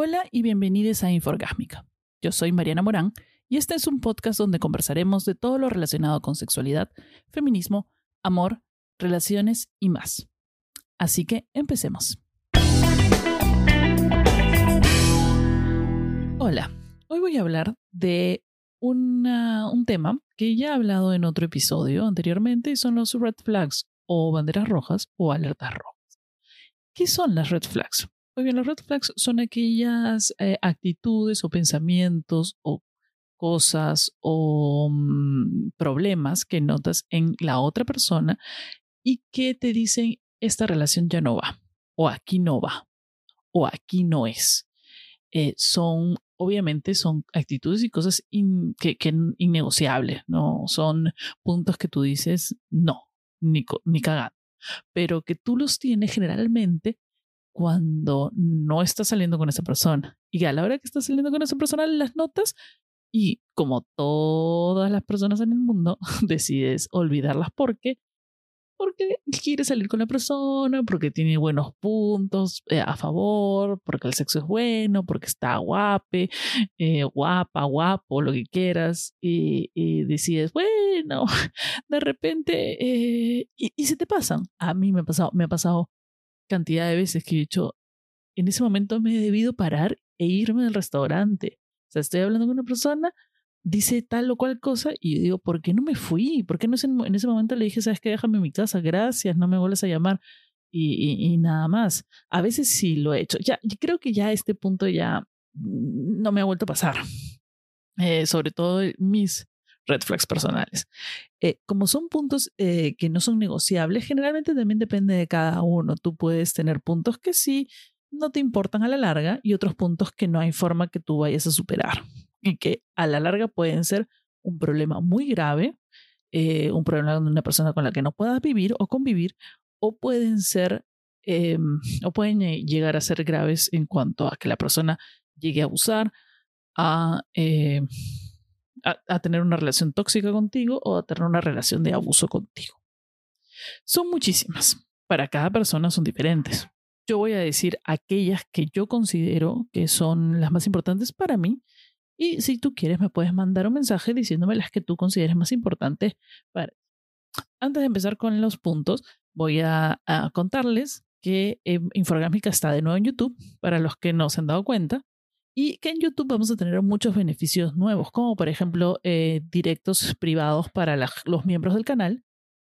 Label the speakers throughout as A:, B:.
A: Hola y bienvenidos a Inforgásmica. Yo soy Mariana Morán y este es un podcast donde conversaremos de todo lo relacionado con sexualidad, feminismo, amor, relaciones y más. Así que empecemos. Hola, hoy voy a hablar de un tema que ya he hablado en otro episodio anteriormente y son los red flags o banderas rojas o alertas rojas. ¿Qué son las red flags? Muy bien, los red flags son aquellas eh, actitudes o pensamientos o cosas o mm, problemas que notas en la otra persona y que te dicen esta relación ya no va o aquí no va o aquí no es. Eh, son, obviamente, son actitudes y cosas que, innegociables, ¿no? Son puntos que tú dices, no, ni, ni. Pero que tú los tienes generalmente cuando no estás saliendo con esa persona. Y a la hora que estás saliendo con esa persona, las notas y como todas las personas en el mundo, decides olvidarlas porque porque quiere salir con la persona, porque tiene buenos puntos eh, a favor, porque el sexo es bueno, porque está guape, eh, guapa, guapo, lo que quieras, y, y decides, bueno, de repente, eh, y, y se te pasan. A mí me ha pasado, me ha pasado cantidad de veces que he dicho, en ese momento me he debido parar e irme del restaurante. O sea, estoy hablando con una persona, dice tal o cual cosa y yo digo, ¿por qué no me fui? ¿Por qué no en, ese momento le dije, sabes qué, déjame en mi casa, gracias, no me vuelves a llamar? Y, nada más. A veces sí lo he hecho. Ya, creo que ya a este punto ya mm, no me ha vuelto a pasar. Eh, sobre todo mis red flags personales. Eh, como son puntos eh, que no son negociables, generalmente también depende de cada uno. Tú puedes tener puntos que sí no te importan a la larga y otros puntos que no hay forma que tú vayas a superar y que a la larga pueden ser un problema muy grave, eh, un problema de una persona con la que no puedas vivir o convivir, o pueden ser, eh, o pueden llegar a ser graves en cuanto a que la persona llegue a abusar, a, eh, a, tener una relación tóxica contigo o a tener una relación de abuso contigo. Son muchísimas. Para cada persona son diferentes. Yo voy a decir aquellas que yo considero que son las más importantes para mí. Y si tú quieres, me puedes mandar un mensaje diciéndome las que tú consideres más importantes para Antes de empezar con los puntos, voy a, contarles que eh, Infográfica está de nuevo en YouTube, para los que no se han dado cuenta, y que en YouTube vamos a tener muchos beneficios nuevos, como por ejemplo eh, directos privados para la, los miembros del canal,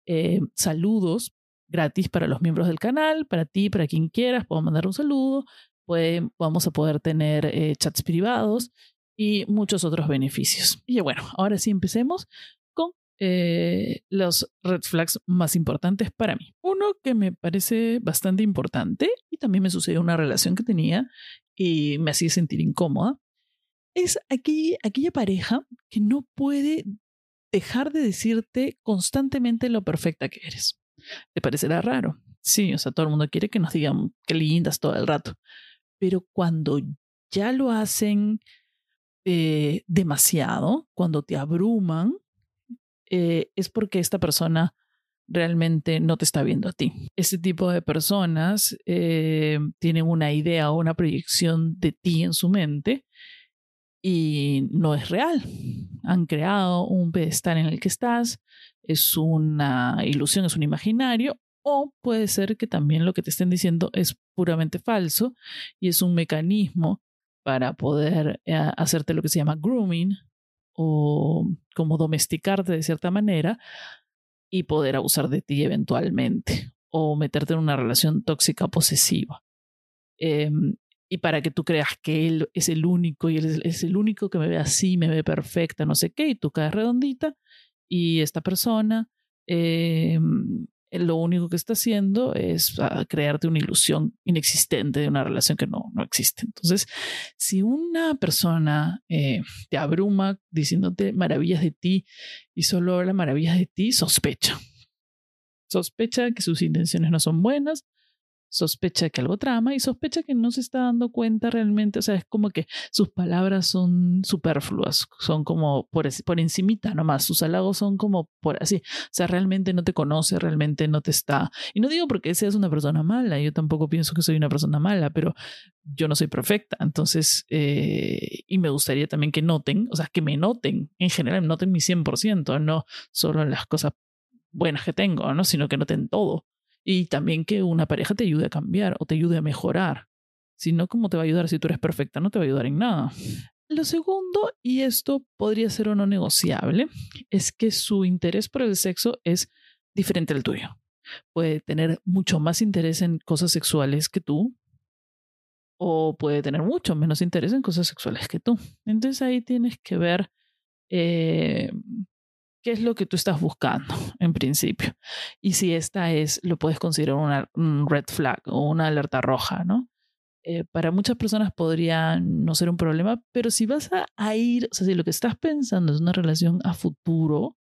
A: eh, saludos gratis para los miembros del canal, para ti, para quien quieras, puedo mandar un saludo, puede, vamos a poder tener eh, chats privados y muchos otros beneficios. Y bueno, ahora sí empecemos con eh, los red flags más importantes para mí. Uno que me parece bastante importante y también me sucedió una relación que tenía y me hacía sentir incómoda, es aquella, aquella pareja que no puede dejar de decirte constantemente lo perfecta que eres. ¿Te parecerá raro? Sí, o sea, todo el mundo quiere que nos digan qué lindas todo el rato. Pero cuando ya lo hacen eh, demasiado, cuando te abruman, eh, es porque esta persona realmente no te está viendo a ti. Este tipo de personas eh, tienen una idea o una proyección de ti en su mente y no es real. Han creado un pedestal en el que estás, es una ilusión, es un imaginario, o puede ser que también lo que te estén diciendo es puramente falso y es un mecanismo para poder eh, hacerte lo que se llama grooming o como domesticarte de cierta manera y poder abusar de ti eventualmente o meterte en una relación tóxica posesiva. Eh, y para que tú creas que él es el único y él es, el único que me ve así, me ve perfecta, no sé qué, y tú caes redondita y esta persona eh, lo único que está haciendo es uh, crearte una ilusión inexistente de una relación que no, no existe. Entonces, si una persona eh, te abruma diciéndote maravillas de ti y solo habla maravillas de ti, sospecha. Sospecha que sus intenciones no son buenas sospecha que algo trama y sospecha que no se está dando cuenta realmente, o sea, es como que sus palabras son superfluas, son como por, por encimita nomás, sus halagos son como por así, o sea, realmente no te conoce, realmente no te está, y no digo porque seas una persona mala, yo tampoco pienso que soy una persona mala, pero yo no soy perfecta, entonces, eh, y me gustaría también que noten, o sea, que me noten, en general, noten mi 100%, no solo las cosas buenas que tengo, ¿no? sino que noten todo y también que una pareja te ayude a cambiar o te ayude a mejorar. Si no, ¿cómo te va a ayudar si tú eres perfecta? No te va a ayudar en nada. Lo segundo, y esto podría ser o no negociable, es que su interés por el sexo es diferente al tuyo. Puede tener mucho más interés en cosas sexuales que tú, o puede tener mucho menos interés en cosas sexuales que tú. Entonces ahí tienes que ver eh, qué es lo que tú estás buscando en principio. Y si esta es, lo puedes considerar una un red flag o una alerta roja, ¿no? Eh, para muchas personas podría no ser un problema, pero si vas a, ir, o sea, si lo que estás pensando es una relación a futuro,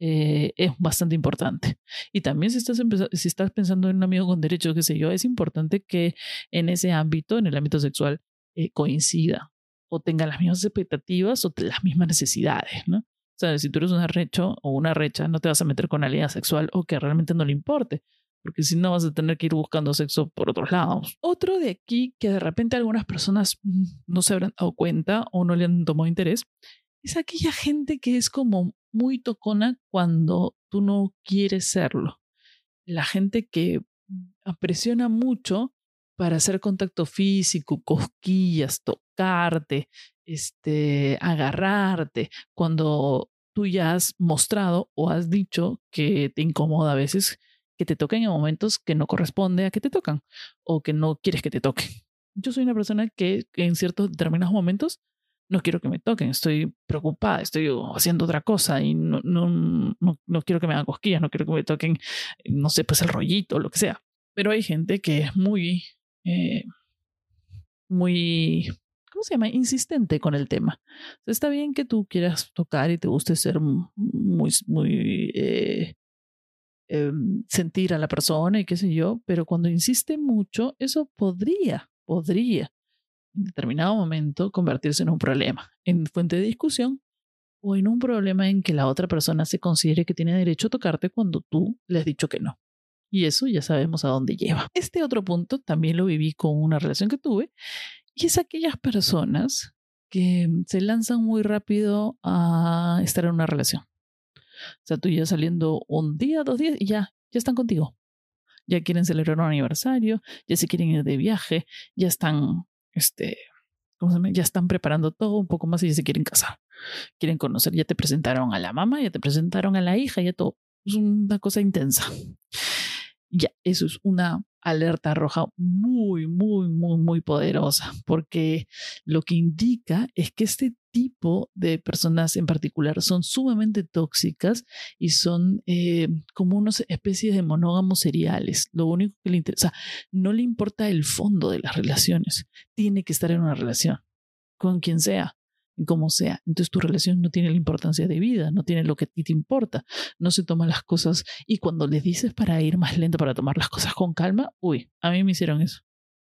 A: eh, es bastante importante. Y también si estás, si estás pensando en un amigo con derecho, qué sé yo, es importante que en ese ámbito, en el ámbito sexual, eh, coincida o tenga las mismas expectativas o las mismas necesidades, ¿no? Sea, si tú eres un arrecho o una recha, no te vas a meter con alguien sexual o que realmente no le importe, porque si no vas a tener que ir buscando sexo por otros lados. Otro de aquí que de repente algunas personas mm, no se habrán dado cuenta o no le han tomado interés, es aquella gente que es como muy tocona cuando tú no quieres serlo. La gente que presiona mucho para hacer contacto físico, cosquillas, tocarte, este, agarrarte, cuando tú ya has mostrado o has dicho que te incomoda a veces que te toquen en momentos que no corresponde a que te tocan o que no quieres que te toquen. Yo soy una persona que en ciertos determinados momentos no quiero que me toquen, estoy preocupada, estoy haciendo otra cosa y no, no, no, quiero que me hagan cosquillas, no quiero que me toquen, no sé, pues el rollito, lo que sea. Pero hay gente que es muy, eh, muy ¿cómo se llama? Insistente con el tema. Está bien que tú quieras tocar y te guste ser muy, muy, eh, em, sentir a la persona y qué sé yo, pero cuando insiste mucho, eso podría, podría en determinado momento convertirse en un problema, en fuente de discusión o en un problema en que la otra persona se considere que tiene derecho a tocarte cuando tú le has dicho que no. Y eso ya sabemos a dónde lleva. Este otro punto también lo viví con una relación que tuve y es aquellas personas que se lanzan muy rápido a estar en una relación. O sea, tú ya saliendo un día, dos días y ya, ya están contigo. Ya quieren celebrar un aniversario, ya se quieren ir de viaje, ya están, este, ¿cómo se llama? Ya están preparando todo un poco más y ya se quieren casar. Quieren conocer, ya te presentaron a la mamá, ya te presentaron a la hija, ya todo. Es una cosa intensa. Ya, eso es una alerta roja muy, muy, muy, muy poderosa, porque lo que indica es que este tipo de personas en particular son sumamente tóxicas y son eh, como unas especies de monógamos seriales. Lo único que le interesa, no le importa el fondo de las relaciones, tiene que estar en una relación con quien sea como sea. Entonces tu relación no tiene la importancia de vida, no tiene lo que a ti te importa, no se toman las cosas y cuando les dices para ir más lento, para tomar las cosas con calma, uy, a mí me hicieron eso.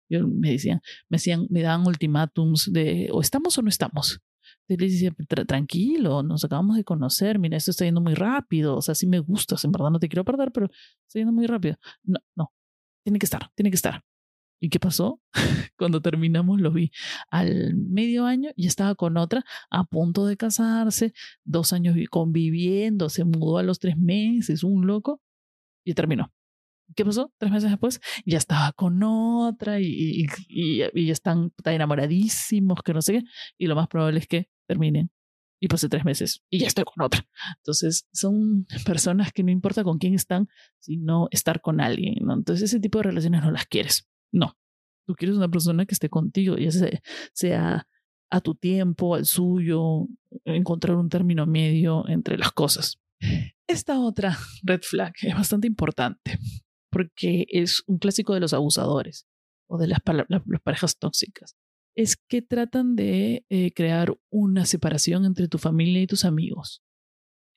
A: Yo, me decían, me decían, me daban ultimátums de o estamos o no estamos. Yo les decía, tranquilo, nos acabamos de conocer, mira, esto está yendo muy rápido, o sea, sí me gustas, en verdad no te quiero perder, pero está yendo muy rápido. No, no, tiene que estar, tiene que estar. ¿Y qué pasó? Cuando terminamos lo vi al medio año y estaba con otra a punto de casarse, dos años conviviendo, se mudó a los tres meses, un loco, y terminó. ¿Qué pasó? Tres meses después ya estaba con otra y, y, y, están enamoradísimos, que no sé qué, y lo más probable es que terminen. Y pasé tres meses y ya estoy con otra. Entonces, son personas que no importa con quién están, sino estar con alguien. Entonces, ese tipo de relaciones no las quieres. No, tú quieres una persona que esté contigo, ya sea, a tu tiempo, al suyo, encontrar un término medio entre las cosas. Esta otra red flag es bastante importante porque es un clásico de los abusadores o de las, parejas tóxicas. Es que tratan de eh, crear una separación entre tu familia y tus amigos.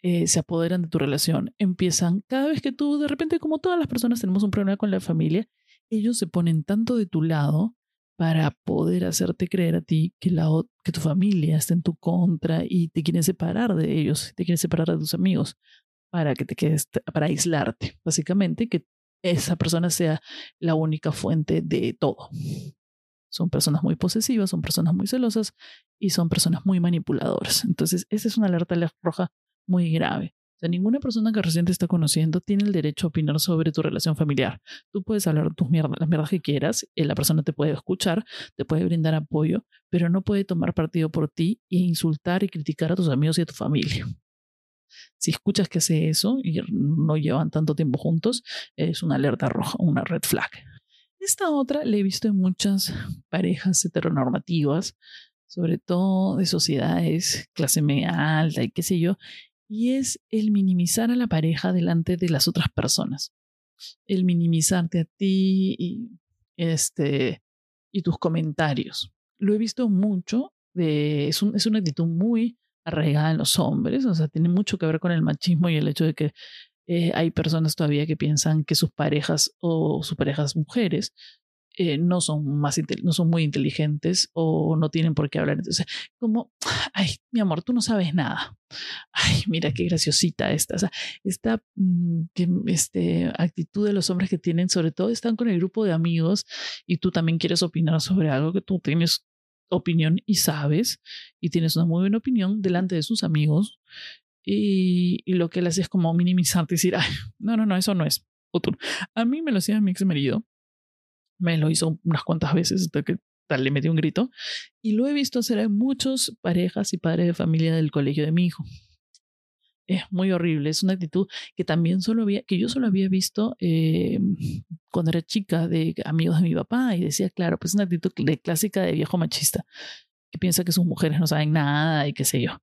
A: Eh, se apoderan de tu relación. Empiezan, cada vez que tú, de repente, como todas las personas tenemos un problema con la familia, ellos se ponen tanto de tu lado para poder hacerte creer a ti que, que tu familia está en tu contra y te quieren separar de ellos, te quieren separar de tus amigos para que te quedes, para aislarte, básicamente, que esa persona sea la única fuente de todo. Son personas muy posesivas, son personas muy celosas y son personas muy manipuladoras. Entonces, esa es una alerta roja muy grave. O sea, ninguna persona que recién te está conociendo tiene el derecho a opinar sobre tu relación familiar. Tú puedes hablar tus mierdas, las mierdas que quieras, eh, la persona te puede escuchar, te puede brindar apoyo, pero no puede tomar partido por ti e insultar y criticar a tus amigos y a tu familia. Si escuchas que hace eso y no llevan tanto tiempo juntos, es una alerta roja, una red flag. Esta otra la he visto en muchas parejas heteronormativas, sobre todo de sociedades clase media alta y qué sé yo, y es el minimizar a la pareja delante de las otras personas. El minimizarte a ti y, este, y tus comentarios. Lo he visto mucho, es, es una actitud muy arraigada en los hombres, o sea, tiene mucho que ver con el machismo y el hecho de que eh, hay personas todavía que piensan que sus parejas o sus parejas mujeres eh, no son más no son muy inteligentes o no tienen por qué hablar. Entonces, como, ay, mi amor, tú no sabes nada. Ay, mira qué graciosita esta. O sea, esta mm, este, actitud de los hombres que tienen, sobre todo están con el grupo de amigos y tú también quieres opinar sobre algo que tú tienes opinión y sabes y tienes una muy buena opinión delante de sus amigos y, y lo que él hace es como minimizarte y decir, ay, no, no, no, eso no es. A mí me lo hacía mi ex marido me lo hizo unas cuantas veces hasta que tal le metí un grito. Y lo he visto hacer a muchas parejas y padres de familia del colegio de mi hijo. Es muy horrible, es una actitud que también solo había, que yo solo había visto eh, cuando era chica de amigos de mi papá y decía, claro, pues es una actitud de clásica de viejo machista, que piensa que sus mujeres no saben nada y qué sé yo.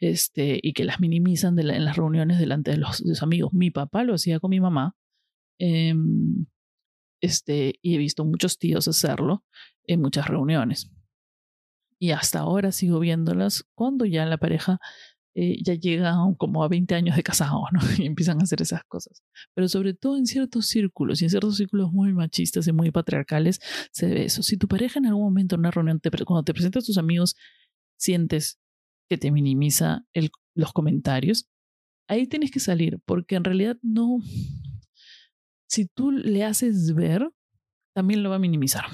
A: Este, y que las minimizan en las reuniones delante de los, los, amigos. Mi papá lo hacía con mi mamá. Eh, este, y he visto muchos tíos hacerlo en muchas reuniones. Y hasta ahora sigo viéndolas cuando ya la pareja eh, ya llega como a 20 años de casado, ¿no? Y empiezan a hacer esas cosas. Pero sobre todo en ciertos círculos, y en ciertos círculos muy machistas y muy patriarcales, se ve eso. Si tu pareja en algún momento en una reunión, te, cuando te presentas a tus amigos, sientes que te minimiza los comentarios, ahí tienes que salir, porque en realidad no, si tú le haces ver, también lo va a minimizar.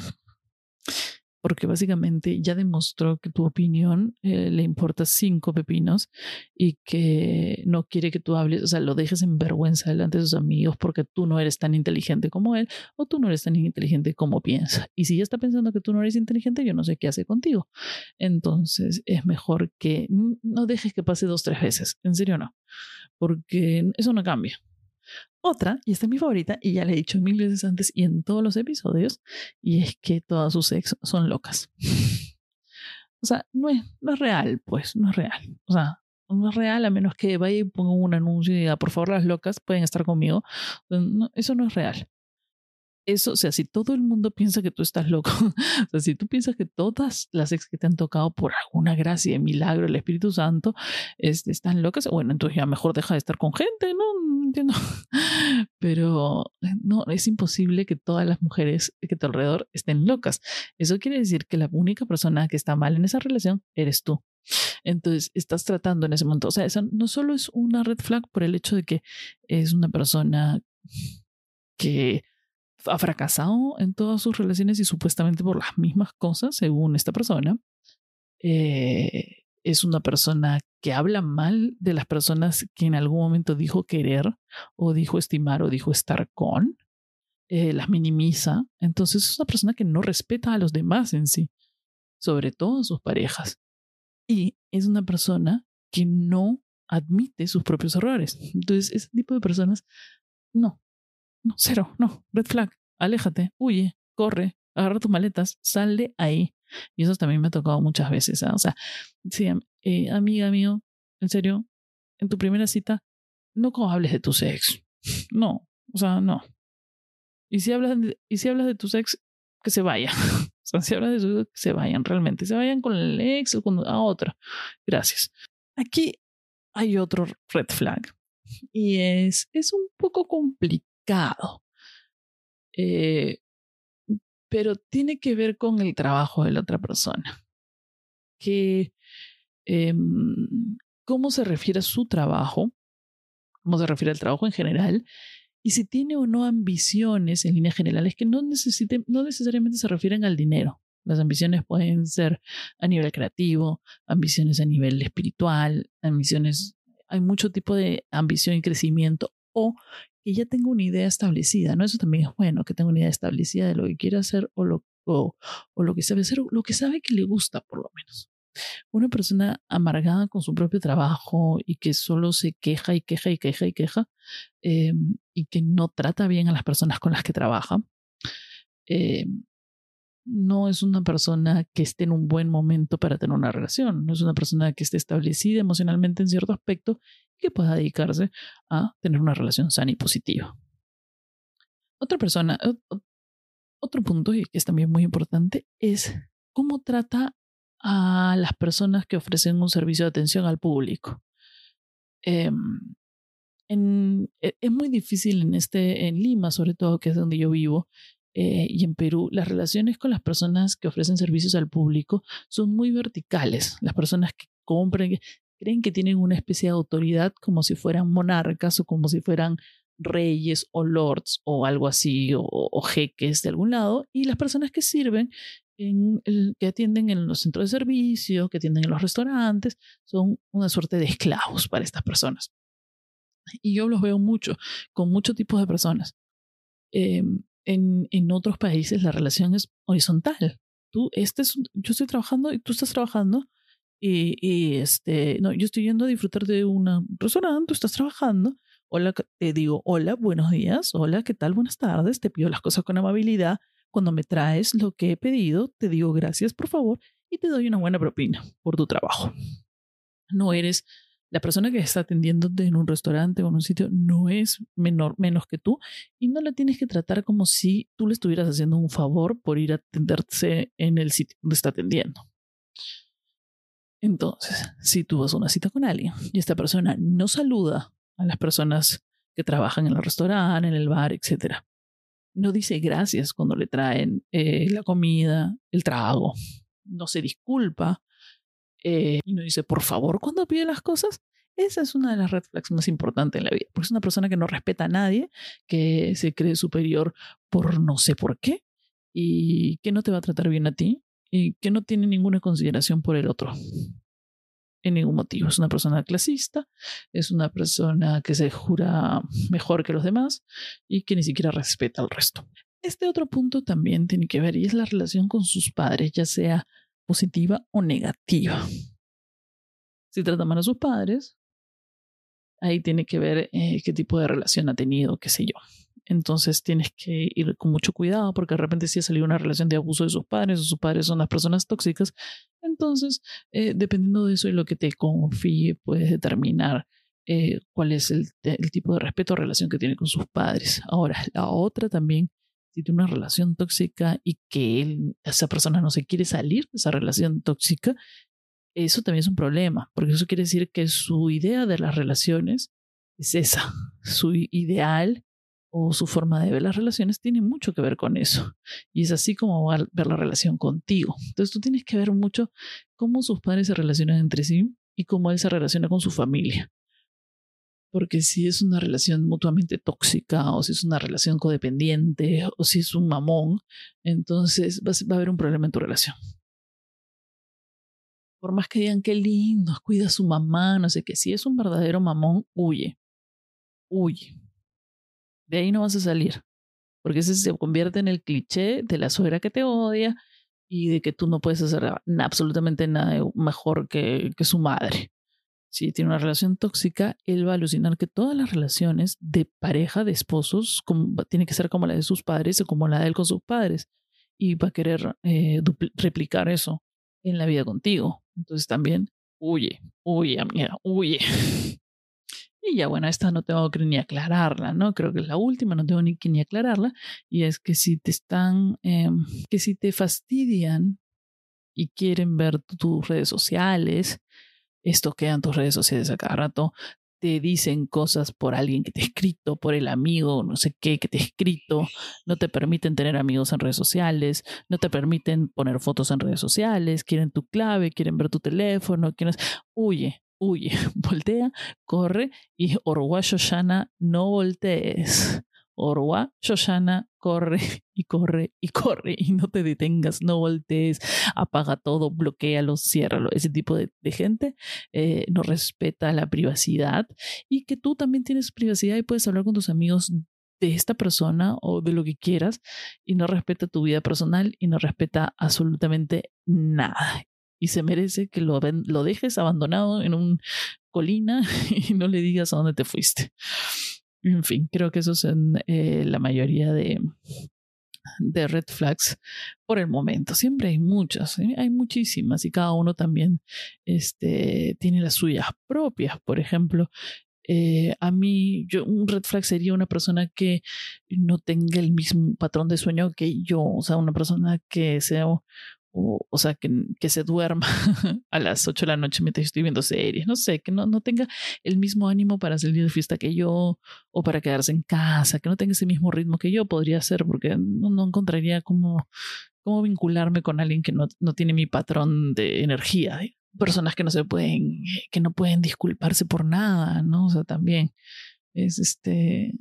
A: Porque básicamente ya demostró que tu opinión eh, le importa cinco pepinos y que no quiere que tú hables, o sea, lo dejes en vergüenza delante de sus amigos porque tú no eres tan inteligente como él o tú no eres tan inteligente como piensa. Y si ya está pensando que tú no eres inteligente, yo no sé qué hace contigo. Entonces es mejor que no dejes que pase dos, tres veces. En serio, no. Porque eso no cambia. Otra, y esta es mi favorita, y ya le he dicho mil veces antes y en todos los episodios, y es que todas sus ex son locas. o sea, no es, no es real, pues, no es real. O sea, no es real a menos que vaya y ponga un anuncio y diga, por favor, las locas pueden estar conmigo. eso no es real eso, o sea, si todo el mundo piensa que tú estás loco, o sea, si tú piensas que todas las ex que te han tocado por alguna gracia, milagro, el Espíritu Santo, este, están locas, bueno, entonces ya mejor deja de estar con gente, ¿no? No entiendo. Pero no, es imposible que todas las mujeres que te alrededor estén locas. Eso quiere decir que la única persona que está mal en esa relación eres tú. Entonces, estás tratando en ese momento, o sea, eso no solo es una red flag por el hecho de que es una persona que ha fracasado en todas sus relaciones y supuestamente por las mismas cosas, según esta persona. Eh, es una persona que habla mal de las personas que en algún momento dijo querer o dijo estimar o dijo estar con. Eh, las minimiza. Entonces es una persona que no respeta a los demás en sí, sobre todo a sus parejas. Y es una persona que no admite sus propios errores. Entonces, ese tipo de personas, no, no, cero, no, red flag, aléjate, huye, corre, agarra tus maletas, sal de ahí. Y eso también me ha tocado muchas veces. ¿ah? O sea, sí, eh, amiga mío, en serio, en tu primera cita, no hables de tu ex. No, o sea, no. Y si hablas de, y si hablas de tu ex, que se vaya. o sea, si hablas de su ex, que se vayan realmente. Se vayan con el ex o con a otro. Gracias. Aquí hay otro red flag. Y es, es un poco complicado. Eh, pero tiene que ver con el trabajo de la otra persona. Que, em, cómo se refiere a su trabajo, cómo se refiere al trabajo en general, y si tiene o no ambiciones en líneas generales que no, no necesariamente se refieren al dinero. Las ambiciones pueden ser a nivel creativo, ambiciones a nivel espiritual, ambiciones, hay mucho tipo de ambición y crecimiento o que ya tengo una idea establecida, ¿no? Eso también es bueno, que tenga una idea establecida de lo que quiere hacer o lo, o, lo que sabe hacer, o lo que sabe que le gusta por lo menos. Una persona amargada con su propio trabajo y que solo se queja y queja y queja y queja em, y que no trata bien a las personas con las que trabaja, eh, no es una persona que esté en un buen momento para tener una relación, no es una persona que esté establecida emocionalmente en cierto aspecto que pueda dedicarse a tener una relación sana y positiva. Otra persona, otro punto que es también muy importante es cómo trata a las personas que ofrecen un servicio de atención al público. Em, e, es muy difícil en, este, en Lima, sobre todo, que es donde yo vivo, eh, y en Perú, las relaciones con las personas que ofrecen servicios al público son muy verticales. Las personas que compran creen que tienen una especie de autoridad como si fueran monarcas o como si fueran reyes o lords o algo así o, jeques de algún lado y las personas que sirven en que atienden en los centros de servicio, que atienden en los restaurantes, son una suerte de esclavos para estas personas. Y yo los veo mucho, con muchos tipos de personas. Eh, en, en otros países la relación es horizontal. Tú, este es, yo estoy trabajando y tú estás trabajando y, y, este, no, yo estoy yendo a disfrutar de un restaurante, tú estás trabajando. Hola, te digo, hola, buenos días, hola, ¿qué tal? Buenas tardes, te pido las cosas con amabilidad. Cuando me traes lo que he pedido, te digo gracias, por favor, y te doy una buena propina por tu trabajo. No eres la persona que está atendiéndote en un restaurante o en un sitio no es menor, menos que tú y no la tienes que tratar como si tú le estuvieras haciendo un favor por ir a atenderse en el sitio donde está atendiendo. Entonces, si tú vas a una cita con alguien y esta persona no saluda a las personas que trabajan en el restaurante, en el bar, etc., no dice gracias cuando le traen eh, la comida, el trago, no se disculpa, eh, y no dice por favor cuando pide las cosas, esa es una de las red flags más importantes en la vida, porque es una persona que no respeta a nadie, que se cree superior por no sé por qué, y que no te va a tratar bien a ti, y que no tiene ninguna consideración por el otro. En ningún motivo. Es una persona clasista, es una persona que se jura mejor que los demás y que ni siquiera respeta al resto. Este otro punto también tiene que ver y es la relación con sus padres, ya sea positiva o negativa. Si trata mal a sus padres, ahí tiene que ver eh, qué tipo de relación ha tenido, qué sé yo. Entonces tienes que ir con mucho cuidado porque de repente si ha salido una relación de abuso de sus padres o sus padres son las personas tóxicas, entonces eh, dependiendo de eso y lo que te confíe puedes determinar eh, cuál es el, tipo de respeto o relación que tiene con sus padres. Ahora, la otra también si tiene una relación tóxica y que esa persona no se quiere salir de esa relación tóxica, eso también es un problema, porque eso quiere decir que su idea de las relaciones es esa, su ideal o su forma de ver las relaciones tiene mucho que ver con eso. Y es así como va a ver la relación contigo. Entonces tú tienes que ver mucho cómo sus padres se relacionan entre sí y cómo él se relaciona con su familia. Porque si es una relación mutuamente tóxica o si es una relación codependiente o si es un mamón, entonces va a haber un problema en tu relación. Por más que digan qué lindo, cuida a su mamá, no sé qué, si es un verdadero mamón, huye. Huye. De ahí no vas a salir. Porque ese se convierte en el cliché de la suegra que te odia y de que tú no puedes hacer absolutamente nada mejor que, que su madre si tiene una relación tóxica, él va a alucinar que todas las relaciones de pareja, de esposos, como, tiene que ser como la de sus padres o como la de él con sus padres. Y va a querer eh, replicar eso en la vida contigo. Entonces también, huye, huye, amiga, huye. Y ya, bueno, esta no tengo que ni aclararla, ¿no? Creo que es la última, no tengo ni que ni aclararla. Y es que si te están, em, que si te fastidian y quieren ver tus redes sociales, esto queda en tus redes sociales a cada rato, te dicen cosas por alguien que te ha escrito, por el amigo, no sé qué, que te ha escrito, no te permiten tener amigos en redes sociales, no te permiten poner fotos en redes sociales, quieren tu clave, quieren ver tu teléfono, quieren... Huye, huye, voltea, corre y Orwa Shoshana, no voltees. Orwa, Shoshana, corre y corre y corre y no te detengas, no voltees, apaga todo, bloquealo, ciérralo. Ese tipo de, gente eh, no respeta la privacidad y que tú también tienes privacidad y puedes hablar con tus amigos de esta persona o de lo que quieras y no respeta tu vida personal y no respeta absolutamente nada. Y se merece que lo, lo dejes abandonado en una colina y no le digas a dónde te fuiste. En fin, creo que eso son eh, la mayoría de, de red flags por el momento. Siempre hay muchas, ¿eh? hay muchísimas y cada uno también este, tiene las suyas propias. Por ejemplo, eh, a mí, yo, un red flag sería una persona que no tenga el mismo patrón de sueño que yo, o sea, una persona que sea o, sea, que, que, se duerma a las 8 de la noche mientras estoy viendo series, no sé, que no, no tenga el mismo ánimo para salir de fiesta que yo o para quedarse en casa, que no tenga ese mismo ritmo que yo podría ser, porque no, no encontraría cómo, cómo vincularme con alguien que no, no tiene mi patrón de energía. Personas que no se pueden, que no pueden disculparse por nada, ¿no? O sea, también es este,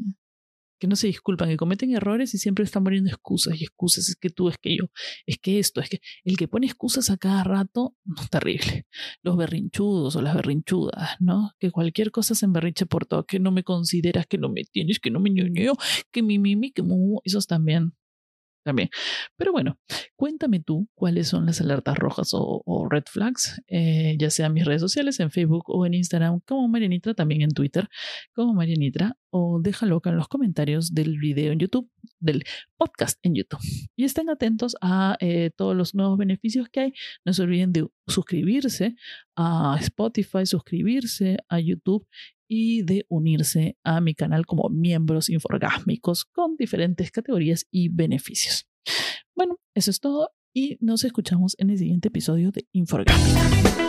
A: que no se disculpan, que cometen errores y siempre están poniendo excusas y excusas, es que tú, es que yo, es que esto, es que el que pone excusas a cada rato, no terrible. Los berrinchudos o las berrinchudas, ¿no? Que cualquier cosa se emberriche por todo, que no me consideras, que no me tienes, que no me ñoñeo, que mi mimi, que mu, esos también también. Pero bueno, cuéntame tú cuáles son las alertas rojas o, red flags, eh, ya sea en mis redes sociales, en Facebook o en Instagram, como Marianitra, también en Twitter, como Marianitra, o déjalo acá en los comentarios del video en YouTube, del podcast en YouTube. Y estén atentos a eh, todos los nuevos beneficios que hay. No se olviden de suscribirse a Spotify, suscribirse a YouTube y de unirse a mi canal como miembros inforgásmicos con diferentes categorías y beneficios. Bueno, eso es todo y nos escuchamos en el siguiente episodio de Inforgásmica.